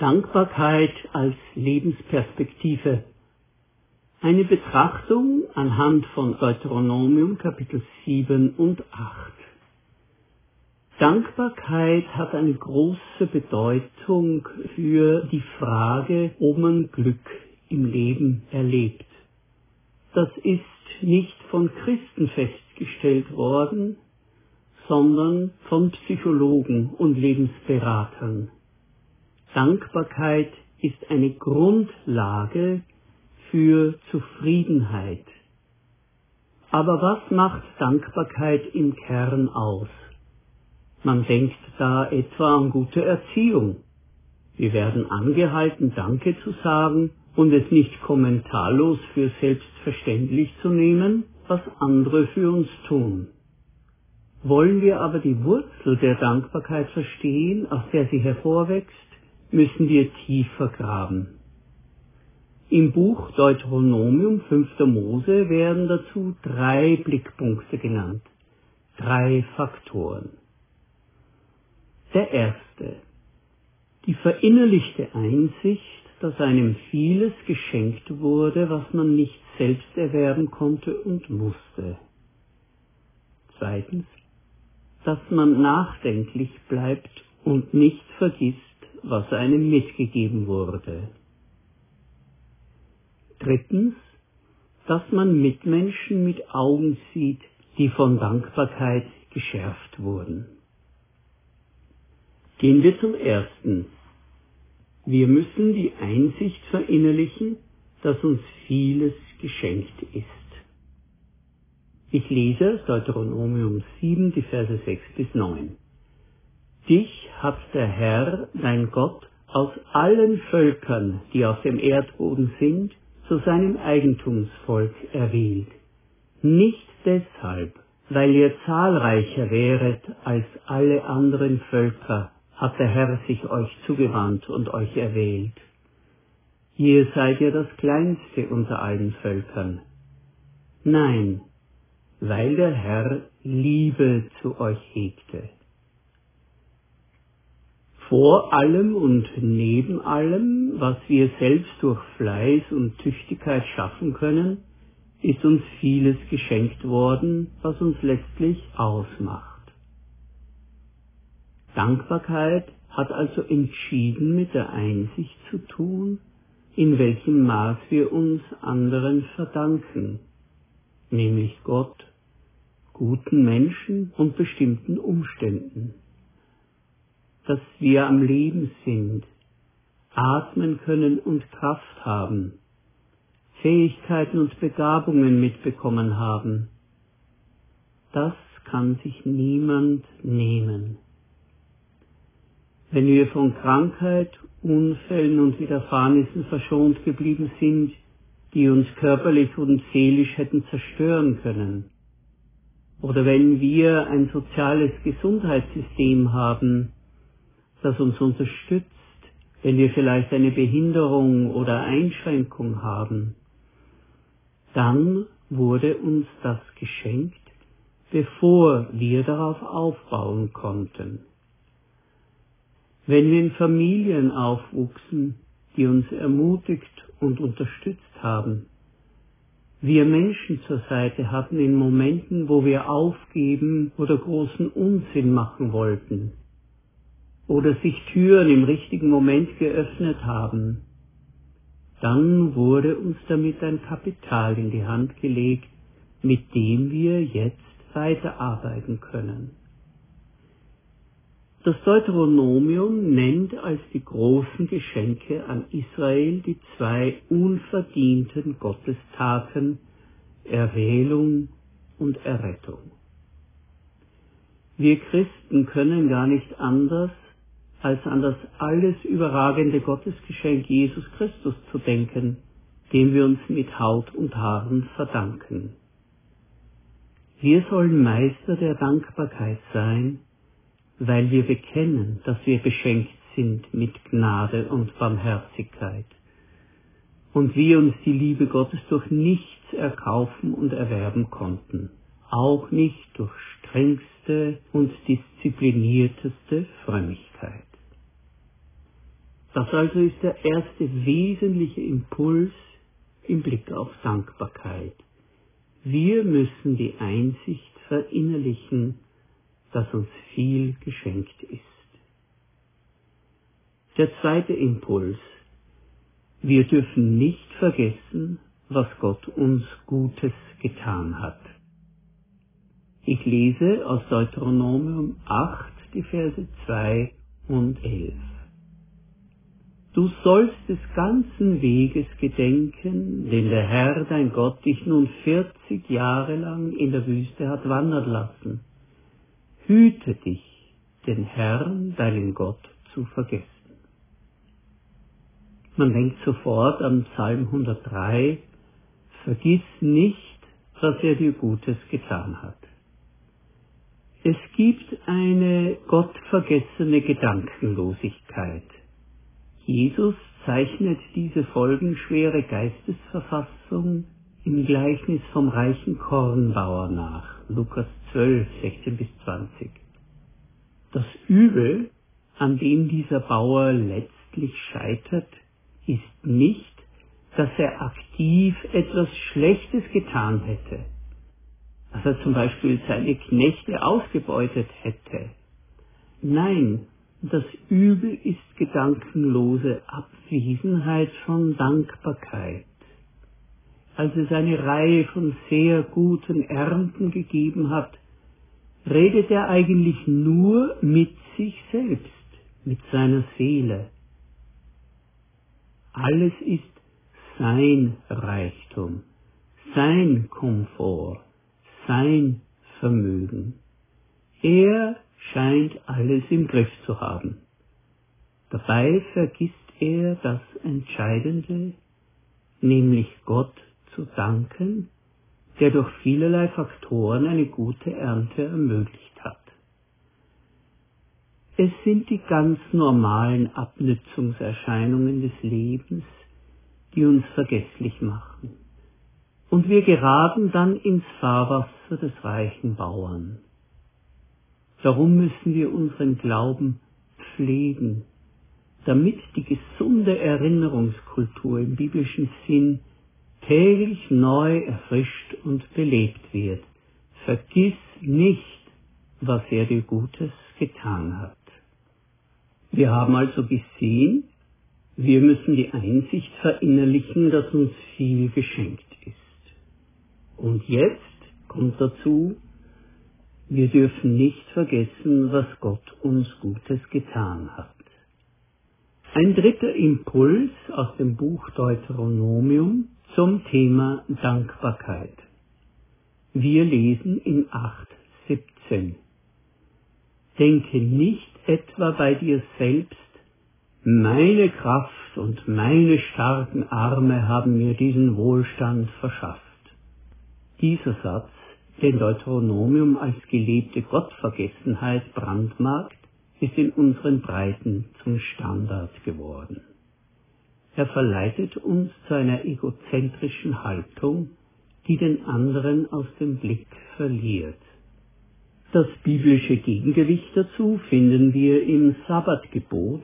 Dankbarkeit als Lebensperspektive. Eine Betrachtung anhand von Deuteronomium Kapitel 7 und 8. Dankbarkeit hat eine große Bedeutung für die Frage, ob man Glück im Leben erlebt. Das ist nicht von Christen festgestellt worden, sondern von Psychologen und Lebensberatern. Dankbarkeit ist eine Grundlage für Zufriedenheit. Aber was macht Dankbarkeit im Kern aus? Man denkt da etwa an gute Erziehung. Wir werden angehalten, Danke zu sagen und es nicht kommentarlos für selbstverständlich zu nehmen, was andere für uns tun. Wollen wir aber die Wurzel der Dankbarkeit verstehen, aus der sie hervorwächst, müssen wir tiefer graben. Im Buch Deuteronomium 5. Mose werden dazu drei Blickpunkte genannt, drei Faktoren. Der erste, die verinnerlichte Einsicht, dass einem vieles geschenkt wurde, was man nicht selbst erwerben konnte und musste. Zweitens, dass man nachdenklich bleibt und nicht vergisst, was einem mitgegeben wurde. Drittens, dass man Mitmenschen mit Augen sieht, die von Dankbarkeit geschärft wurden. Gehen wir zum ersten. Wir müssen die Einsicht verinnerlichen, dass uns vieles geschenkt ist. Ich lese Deuteronomium 7, die Verse 6 bis 9. Dich hat der Herr, dein Gott, aus allen Völkern, die auf dem Erdboden sind, zu seinem Eigentumsvolk erwählt. Nicht deshalb, weil ihr zahlreicher wäret als alle anderen Völker, hat der Herr sich euch zugewandt und euch erwählt. Ihr seid ja das kleinste unter allen Völkern. Nein, weil der Herr Liebe zu euch hegte vor allem und neben allem, was wir selbst durch Fleiß und Tüchtigkeit schaffen können, ist uns vieles geschenkt worden, was uns letztlich ausmacht. Dankbarkeit hat also entschieden mit der Einsicht zu tun, in welchem Maß wir uns anderen verdanken, nämlich Gott, guten Menschen und bestimmten Umständen dass wir am Leben sind, atmen können und Kraft haben, Fähigkeiten und Begabungen mitbekommen haben. Das kann sich niemand nehmen. Wenn wir von Krankheit, Unfällen und Widerfahrnissen verschont geblieben sind, die uns körperlich und seelisch hätten zerstören können, oder wenn wir ein soziales Gesundheitssystem haben, das uns unterstützt, wenn wir vielleicht eine Behinderung oder Einschränkung haben, dann wurde uns das geschenkt, bevor wir darauf aufbauen konnten. Wenn wir in Familien aufwuchsen, die uns ermutigt und unterstützt haben, wir Menschen zur Seite hatten in Momenten, wo wir aufgeben oder großen Unsinn machen wollten, oder sich Türen im richtigen Moment geöffnet haben, dann wurde uns damit ein Kapital in die Hand gelegt, mit dem wir jetzt weiterarbeiten können. Das Deuteronomium nennt als die großen Geschenke an Israel die zwei unverdienten Gottestaten Erwählung und Errettung. Wir Christen können gar nicht anders, als an das alles überragende Gottesgeschenk Jesus Christus zu denken, dem wir uns mit Haut und Haaren verdanken. Wir sollen Meister der Dankbarkeit sein, weil wir bekennen, dass wir beschenkt sind mit Gnade und Barmherzigkeit und wir uns die Liebe Gottes durch nichts erkaufen und erwerben konnten, auch nicht durch strengste und disziplinierteste Frömmigkeit. Das also ist der erste wesentliche Impuls im Blick auf Dankbarkeit. Wir müssen die Einsicht verinnerlichen, dass uns viel geschenkt ist. Der zweite Impuls. Wir dürfen nicht vergessen, was Gott uns Gutes getan hat. Ich lese aus Deuteronomium 8 die Verse 2 und 11. Du sollst des ganzen Weges gedenken, den der Herr dein Gott dich nun vierzig Jahre lang in der Wüste hat wandern lassen. Hüte dich, den Herrn, deinen Gott, zu vergessen. Man denkt sofort an Psalm 103, vergiss nicht, was er dir Gutes getan hat. Es gibt eine gottvergessene Gedankenlosigkeit. Jesus zeichnet diese folgenschwere Geistesverfassung im Gleichnis vom reichen Kornbauer nach, Lukas 12, 16 bis 20. Das Übel, an dem dieser Bauer letztlich scheitert, ist nicht, dass er aktiv etwas Schlechtes getan hätte, dass er zum Beispiel seine Knechte ausgebeutet hätte. Nein, das Übel ist gedankenlose Abwesenheit von Dankbarkeit. Als es eine Reihe von sehr guten Ernten gegeben hat, redet er eigentlich nur mit sich selbst, mit seiner Seele. Alles ist sein Reichtum, sein Komfort, sein Vermögen. Er scheint alles im Griff zu haben. Dabei vergisst er das Entscheidende, nämlich Gott zu danken, der durch vielerlei Faktoren eine gute Ernte ermöglicht hat. Es sind die ganz normalen Abnützungserscheinungen des Lebens, die uns vergesslich machen. Und wir geraten dann ins Fahrwasser des reichen Bauern. Darum müssen wir unseren Glauben pflegen, damit die gesunde Erinnerungskultur im biblischen Sinn täglich neu erfrischt und belebt wird. Vergiss nicht, was er dir Gutes getan hat. Wir haben also gesehen, wir müssen die Einsicht verinnerlichen, dass uns viel geschenkt ist. Und jetzt kommt dazu, wir dürfen nicht vergessen, was Gott uns Gutes getan hat. Ein dritter Impuls aus dem Buch Deuteronomium zum Thema Dankbarkeit. Wir lesen in 8.17. Denke nicht etwa bei dir selbst, meine Kraft und meine starken Arme haben mir diesen Wohlstand verschafft. Dieser Satz, den Deuteronomium als gelebte Gottvergessenheit brandmarkt, ist in unseren Breiten zum Standard geworden. Er verleitet uns zu einer egozentrischen Haltung, die den anderen aus dem Blick verliert. Das biblische Gegengewicht dazu finden wir im Sabbatgebot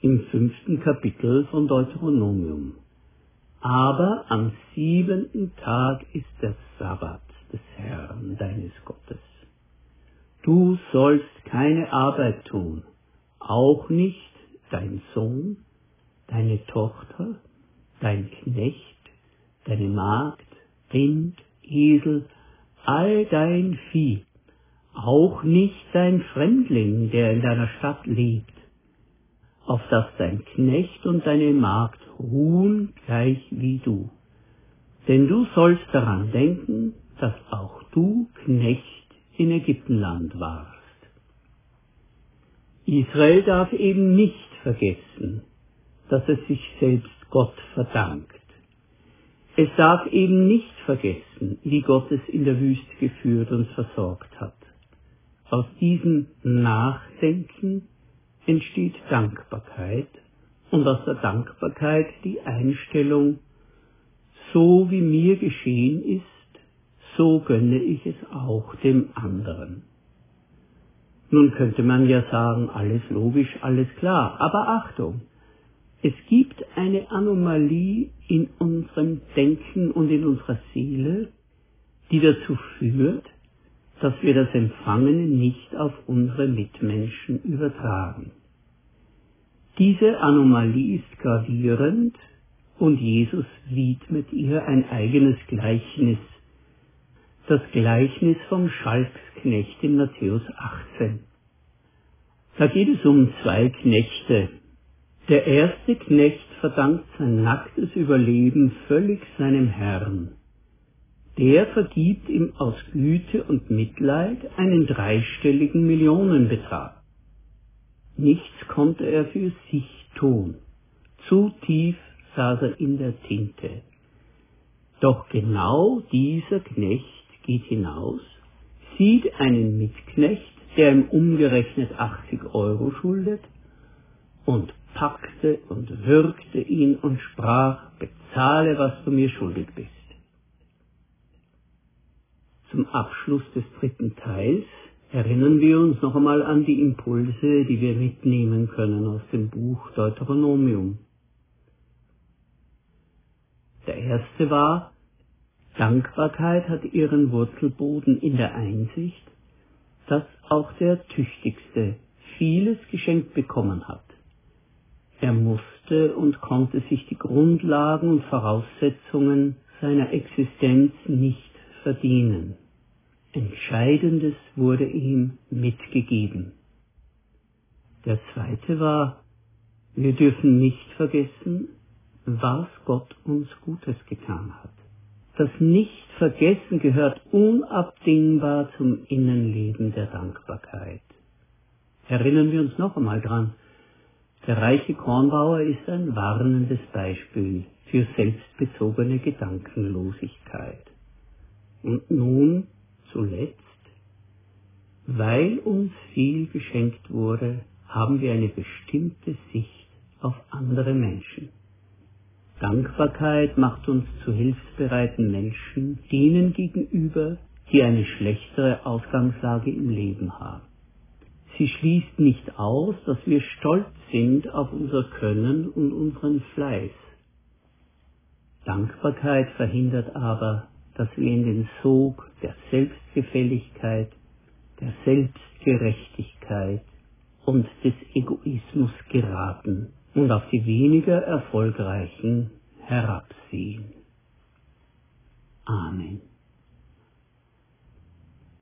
im fünften Kapitel von Deuteronomium. Aber am siebenten Tag ist der Sabbat des Herrn deines Gottes. Du sollst keine Arbeit tun, auch nicht dein Sohn, deine Tochter, dein Knecht, deine Magd, Rind, Esel, all dein Vieh, auch nicht dein Fremdling, der in deiner Stadt lebt, auf dass dein Knecht und deine Magd ruhen gleich wie du. Denn du sollst daran denken, dass auch du Knecht in Ägyptenland warst. Israel darf eben nicht vergessen, dass es sich selbst Gott verdankt. Es darf eben nicht vergessen, wie Gott es in der Wüste geführt und versorgt hat. Aus diesem Nachdenken entsteht Dankbarkeit und aus der Dankbarkeit die Einstellung, so wie mir geschehen ist, so gönne ich es auch dem anderen. Nun könnte man ja sagen, alles logisch, alles klar, aber Achtung, Es gibt eine Anomalie in unserem Denken und in unserer Seele, die dazu führt, dass wir das Empfangene nicht auf unsere Mitmenschen übertragen. Diese Anomalie ist gravierend und Jesus widmet ihr ein eigenes Gleichnis, das Gleichnis vom Schalksknecht in Matthäus 18. Da geht es um zwei Knechte. Der erste Knecht verdankt sein nacktes Überleben völlig seinem Herrn. Der vergibt ihm aus Güte und Mitleid einen dreistelligen Millionenbetrag. Nichts konnte er für sich tun. Zu tief saß er in der Tinte. Doch genau dieser Knecht geht hinaus, sieht einen Mitknecht, der ihm umgerechnet 80 Euro schuldet, und packte und würgte ihn und sprach, bezahle, was du mir schuldig bist. Zum Abschluss des dritten Teils erinnern wir uns noch einmal an die Impulse, die wir mitnehmen können aus dem Buch Deuteronomium. Der erste war, Dankbarkeit hat ihren Wurzelboden in der Einsicht, dass auch der Tüchtigste vieles geschenkt bekommen hat. Er musste und konnte sich die Grundlagen und Voraussetzungen seiner Existenz nicht verdienen. Entscheidendes wurde ihm mitgegeben. Der zweite war, wir dürfen nicht vergessen, was Gott uns Gutes getan hat. Das Nichtvergessen gehört unabdingbar zum Innenleben der Dankbarkeit. Erinnern wir uns noch einmal dran. Der reiche Kornbauer ist ein warnendes Beispiel für selbstbezogene Gedankenlosigkeit. Und nun zuletzt, weil uns viel geschenkt wurde, haben wir eine bestimmte Sicht auf andere Menschen. Dankbarkeit macht uns zu hilfsbereiten Menschen denen gegenüber, die eine schlechtere Ausgangslage im Leben haben. Sie schließt nicht aus, dass wir stolz sind auf unser Können und unseren Fleiß. Dankbarkeit verhindert aber, dass wir in den Sog der Selbstgefälligkeit, der Selbstgerechtigkeit und des Egoismus geraten und auf die weniger erfolgreichen herabsehen. Amen.